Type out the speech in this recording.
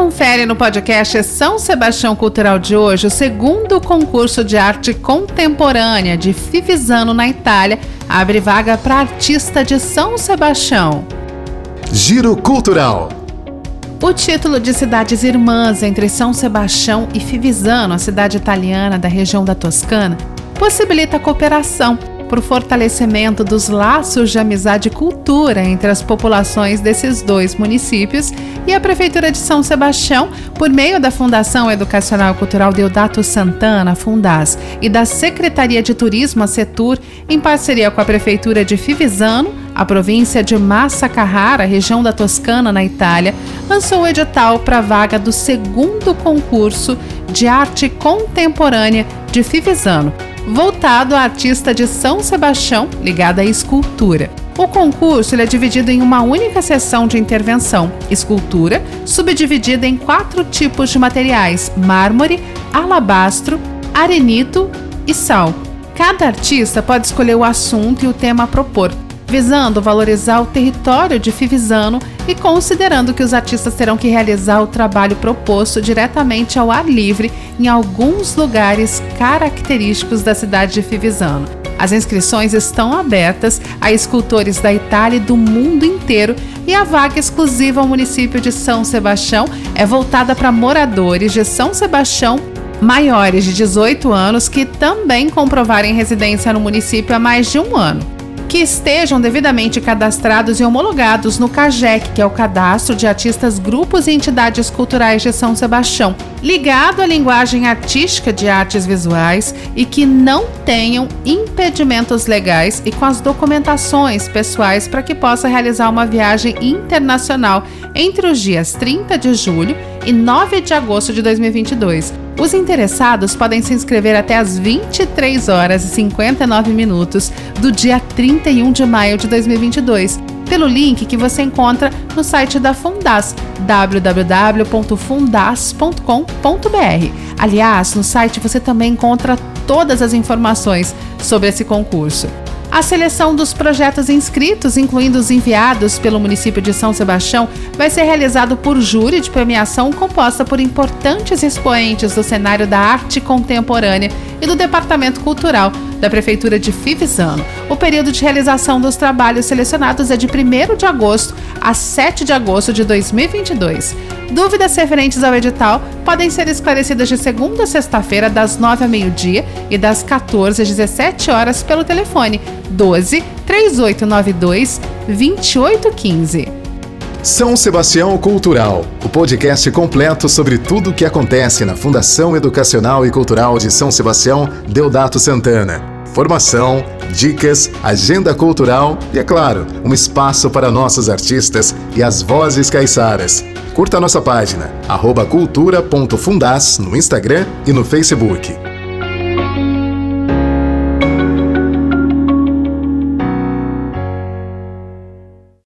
confere no podcast São Sebastião Cultural de hoje o segundo concurso de arte contemporânea de Fivisano na Itália abre vaga para artista de São Sebastião. Giro Cultural. O título de Cidades Irmãs entre São Sebastião e Fivisano, a cidade italiana da região da Toscana, possibilita a cooperação o fortalecimento dos laços de amizade e cultura entre as populações desses dois municípios e a Prefeitura de São Sebastião, por meio da Fundação Educacional e Cultural Deodato Santana, Fundas, e da Secretaria de Turismo, a Setur, em parceria com a Prefeitura de Fivisano, a província de Massa Carrara, região da Toscana, na Itália, lançou o edital para a vaga do segundo concurso de arte contemporânea de Fivisano, voltado a artista de São Sebastião ligada à escultura. O concurso é dividido em uma única sessão de intervenção, escultura, subdividida em quatro tipos de materiais: mármore, alabastro, arenito e sal. Cada artista pode escolher o assunto e o tema a propor visando valorizar o território de Fivisano e considerando que os artistas terão que realizar o trabalho proposto diretamente ao ar livre em alguns lugares característicos da cidade de Fivisano. As inscrições estão abertas a escultores da Itália e do mundo inteiro e a vaga exclusiva ao município de São Sebastião é voltada para moradores de São Sebastião maiores de 18 anos que também comprovarem residência no município há mais de um ano que estejam devidamente cadastrados e homologados no CAGEC, que é o Cadastro de Artistas, Grupos e Entidades Culturais de São Sebastião, ligado à linguagem artística de artes visuais e que não tenham impedimentos legais e com as documentações pessoais para que possa realizar uma viagem internacional entre os dias 30 de julho e 9 de agosto de 2022 os interessados podem se inscrever até às 23 horas e 59 minutos do dia 31 de maio de 2022 pelo link que você encontra no site da Fundas, www.fundas.com.br. Aliás, no site você também encontra todas as informações sobre esse concurso. A seleção dos projetos inscritos, incluindo os enviados pelo município de São Sebastião, vai ser realizado por júri de premiação composta por importantes expoentes do cenário da arte contemporânea e do Departamento Cultural da Prefeitura de Fivisano. O período de realização dos trabalhos selecionados é de 1 de agosto a 7 de agosto de 2022. Dúvidas referentes ao edital podem ser esclarecidas de segunda a sexta-feira, das 9 ao meio-dia e das 14 às 17 horas pelo telefone 12 3892 2815. São Sebastião Cultural, o podcast completo sobre tudo o que acontece na Fundação Educacional e Cultural de São Sebastião Deodato Santana. Formação, dicas, agenda cultural e, é claro, um espaço para nossos artistas e as vozes caiçaras. Curta a nossa página, cultura.fundas no Instagram e no Facebook.